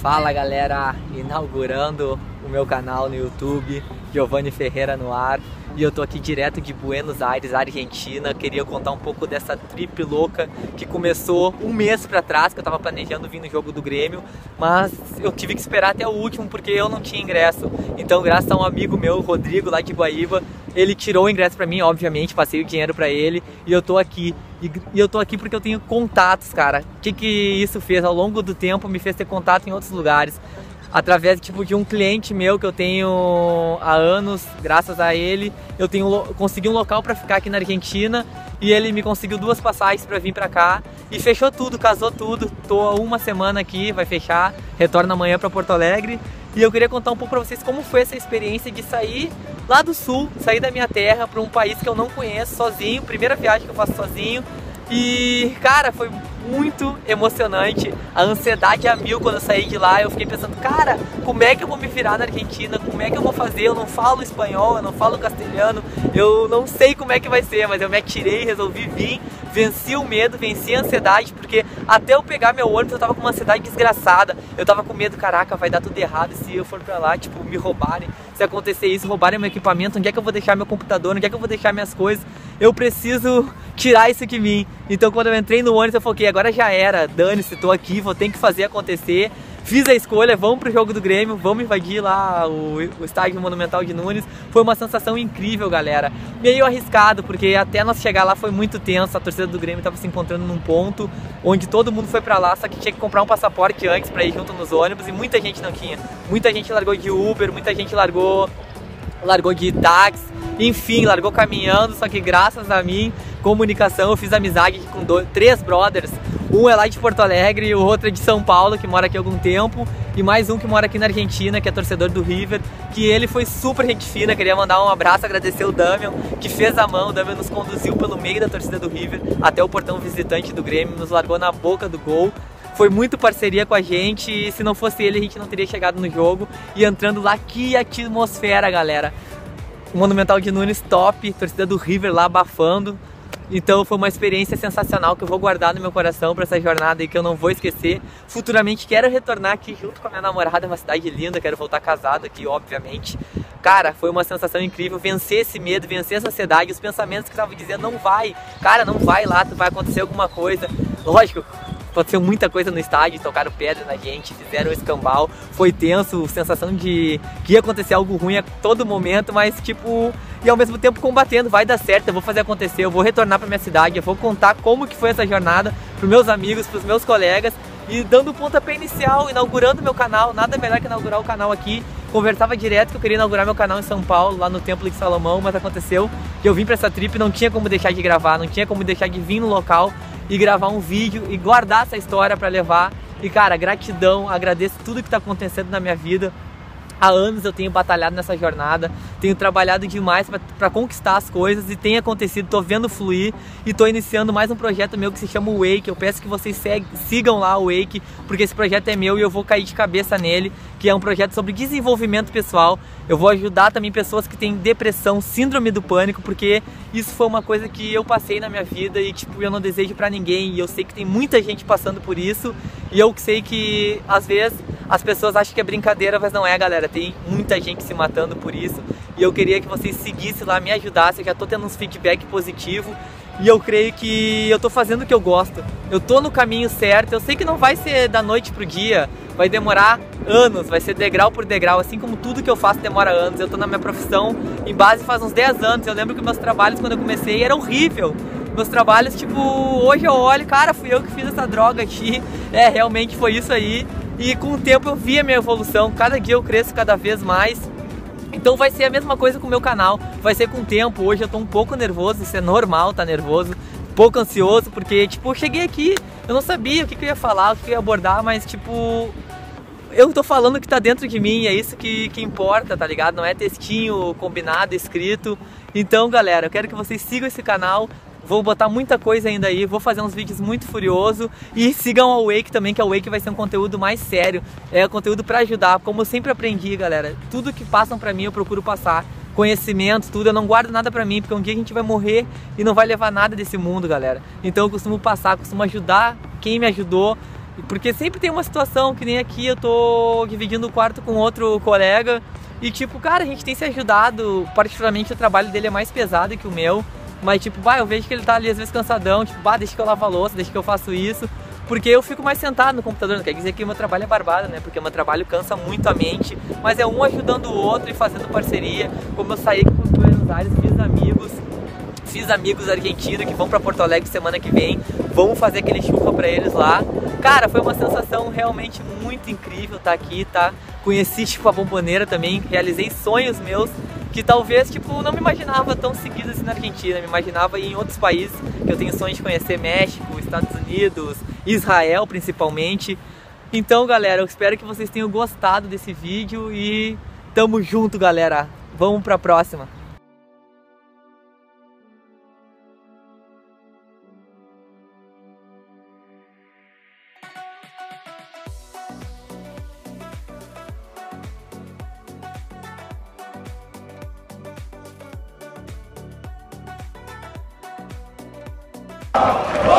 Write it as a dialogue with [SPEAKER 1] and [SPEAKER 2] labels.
[SPEAKER 1] Fala galera, inaugurando o meu canal no YouTube, Giovanni Ferreira no ar. E eu tô aqui direto de Buenos Aires, Argentina. Queria contar um pouco dessa trip louca que começou um mês para trás, que eu tava planejando vir no jogo do Grêmio, mas eu tive que esperar até o último porque eu não tinha ingresso. Então, graças a um amigo meu, Rodrigo, lá de Guaíba, ele tirou o ingresso para mim, obviamente, passei o dinheiro para ele e eu tô aqui. E, e, eu tô aqui porque eu tenho contatos, cara. O que que isso fez ao longo do tempo? Me fez ter contato em outros lugares através tipo de um cliente meu que eu tenho há anos, graças a ele, eu tenho consegui um local para ficar aqui na Argentina e ele me conseguiu duas passagens para vir para cá e fechou tudo, casou tudo. Tô uma semana aqui, vai fechar, retorno amanhã para Porto Alegre. E eu queria contar um pouco para vocês como foi essa experiência de sair lá do sul, sair da minha terra para um país que eu não conheço sozinho, primeira viagem que eu faço sozinho. E, cara, foi muito emocionante. A ansiedade a mil quando eu saí de lá. Eu fiquei pensando, cara, como é que eu vou me virar na Argentina? Como é que eu vou fazer? Eu não falo espanhol, eu não falo castelhano, eu não sei como é que vai ser, mas eu me atirei, resolvi vir, venci o medo, venci a ansiedade, porque até eu pegar meu ônibus eu tava com uma ansiedade desgraçada. Eu tava com medo, caraca, vai dar tudo errado se eu for pra lá, tipo, me roubarem. Se acontecer isso, roubarem meu equipamento, onde é que eu vou deixar meu computador? Onde é que eu vou deixar minhas coisas? Eu preciso tirar isso de mim. Então quando eu entrei no ônibus eu foquei, agora já era, dane-se, tô aqui, vou ter que fazer acontecer. Fiz a escolha, vamos pro jogo do Grêmio, vamos invadir lá o, o estádio monumental de Nunes. Foi uma sensação incrível, galera. Meio arriscado, porque até nós chegar lá foi muito tenso. A torcida do Grêmio estava se encontrando num ponto onde todo mundo foi para lá, só que tinha que comprar um passaporte antes para ir junto nos ônibus e muita gente não tinha. Muita gente largou de Uber, muita gente largou largou de táxi, enfim, largou caminhando, só que graças a mim, comunicação, eu fiz amizade com dois, três brothers. Um é lá de Porto Alegre, o outro é de São Paulo, que mora aqui há algum tempo, e mais um que mora aqui na Argentina, que é torcedor do River, que ele foi super gente fina, queria mandar um abraço, agradecer o Damian, que fez a mão, o Damian nos conduziu pelo meio da torcida do River até o portão visitante do Grêmio, nos largou na boca do gol, foi muito parceria com a gente e se não fosse ele a gente não teria chegado no jogo. E entrando lá, que atmosfera, galera. O Monumental de Nunes top, torcida do River lá abafando. Então foi uma experiência sensacional que eu vou guardar no meu coração para essa jornada e que eu não vou esquecer. Futuramente quero retornar aqui junto com a minha namorada, é uma cidade linda, quero voltar casado aqui, obviamente. Cara, foi uma sensação incrível vencer esse medo, vencer essa ansiedade, os pensamentos que estavam dizendo não vai, cara, não vai lá, vai acontecer alguma coisa. Lógico, aconteceu muita coisa no estádio, tocaram pedra na gente, fizeram escambau, foi tenso, sensação de que ia acontecer algo ruim a todo momento, mas tipo, e ao mesmo tempo combatendo, vai dar certo, eu vou fazer acontecer, eu vou retornar para minha cidade, eu vou contar como que foi essa jornada pros meus amigos, pros meus colegas e dando o pontapé inicial, inaugurando meu canal, nada melhor que inaugurar o canal aqui. Conversava direto que eu queria inaugurar meu canal em São Paulo, lá no Templo de Salomão, mas aconteceu que eu vim para essa trip, não tinha como deixar de gravar, não tinha como deixar de vir no local e gravar um vídeo e guardar essa história para levar. E cara, gratidão, agradeço tudo que está acontecendo na minha vida. Há anos eu tenho batalhado nessa jornada, tenho trabalhado demais para conquistar as coisas e tem acontecido, tô vendo fluir e tô iniciando mais um projeto meu que se chama Wake. Eu peço que vocês sigam lá o Wake, porque esse projeto é meu e eu vou cair de cabeça nele, que é um projeto sobre desenvolvimento pessoal. Eu vou ajudar também pessoas que têm depressão, síndrome do pânico, porque isso foi uma coisa que eu passei na minha vida e tipo, eu não desejo para ninguém e eu sei que tem muita gente passando por isso e eu sei que às vezes as pessoas acham que é brincadeira, mas não é, galera. Tem muita gente se matando por isso. E eu queria que vocês seguissem lá, me ajudassem. Eu já tô tendo uns feedback positivo. E eu creio que eu tô fazendo o que eu gosto. Eu tô no caminho certo. Eu sei que não vai ser da noite pro dia. Vai demorar anos, vai ser degrau por degrau, assim como tudo que eu faço demora anos. Eu tô na minha profissão em base faz uns 10 anos. Eu lembro que meus trabalhos quando eu comecei era horrível meus trabalhos, tipo, hoje eu olho, cara, fui eu que fiz essa droga aqui. É, realmente foi isso aí. E com o tempo eu vi a minha evolução, cada dia eu cresço cada vez mais. Então vai ser a mesma coisa com o meu canal, vai ser com o tempo. Hoje eu tô um pouco nervoso, isso é normal, tá nervoso, um pouco ansioso, porque tipo, eu cheguei aqui, eu não sabia o que, que eu ia falar, o que eu ia abordar, mas tipo, eu tô falando o que tá dentro de mim, é isso que, que importa, tá ligado? Não é textinho combinado, escrito. Então, galera, eu quero que vocês sigam esse canal, Vou botar muita coisa ainda aí, vou fazer uns vídeos muito furioso. E sigam a Wake também, que a Wake vai ser um conteúdo mais sério, é conteúdo para ajudar, como eu sempre aprendi, galera. Tudo que passam para mim eu procuro passar. Conhecimento, tudo, eu não guardo nada para mim, porque um dia a gente vai morrer e não vai levar nada desse mundo, galera. Então eu costumo passar, costumo ajudar quem me ajudou. Porque sempre tem uma situação que nem aqui eu tô dividindo o quarto com outro colega. E tipo, cara, a gente tem se ajudado, particularmente o trabalho dele é mais pesado que o meu, mas tipo, bah, eu vejo que ele tá ali às vezes cansadão, tipo, bah, deixa que eu lavo a louça, deixa que eu faço isso. Porque eu fico mais sentado no computador, não quer dizer que o meu trabalho é barbado, né? Porque o meu trabalho cansa muito a mente, mas é um ajudando o outro e fazendo parceria. Como eu saí aqui com Buenos Aires, fiz amigos, fiz amigos argentinos que vão para Porto Alegre semana que vem, vamos fazer aquele chuva para eles lá. Cara, foi uma sensação realmente muito incrível estar tá aqui, tá? Conheci tipo a bomboneira também, realizei sonhos meus que talvez tipo não me imaginava tão seguidos assim na Argentina, me imaginava em outros países, que eu tenho sonho de conhecer México, Estados Unidos, Israel principalmente. Então, galera, eu espero que vocês tenham gostado desse vídeo e tamo junto, galera. Vamos pra próxima. Oh.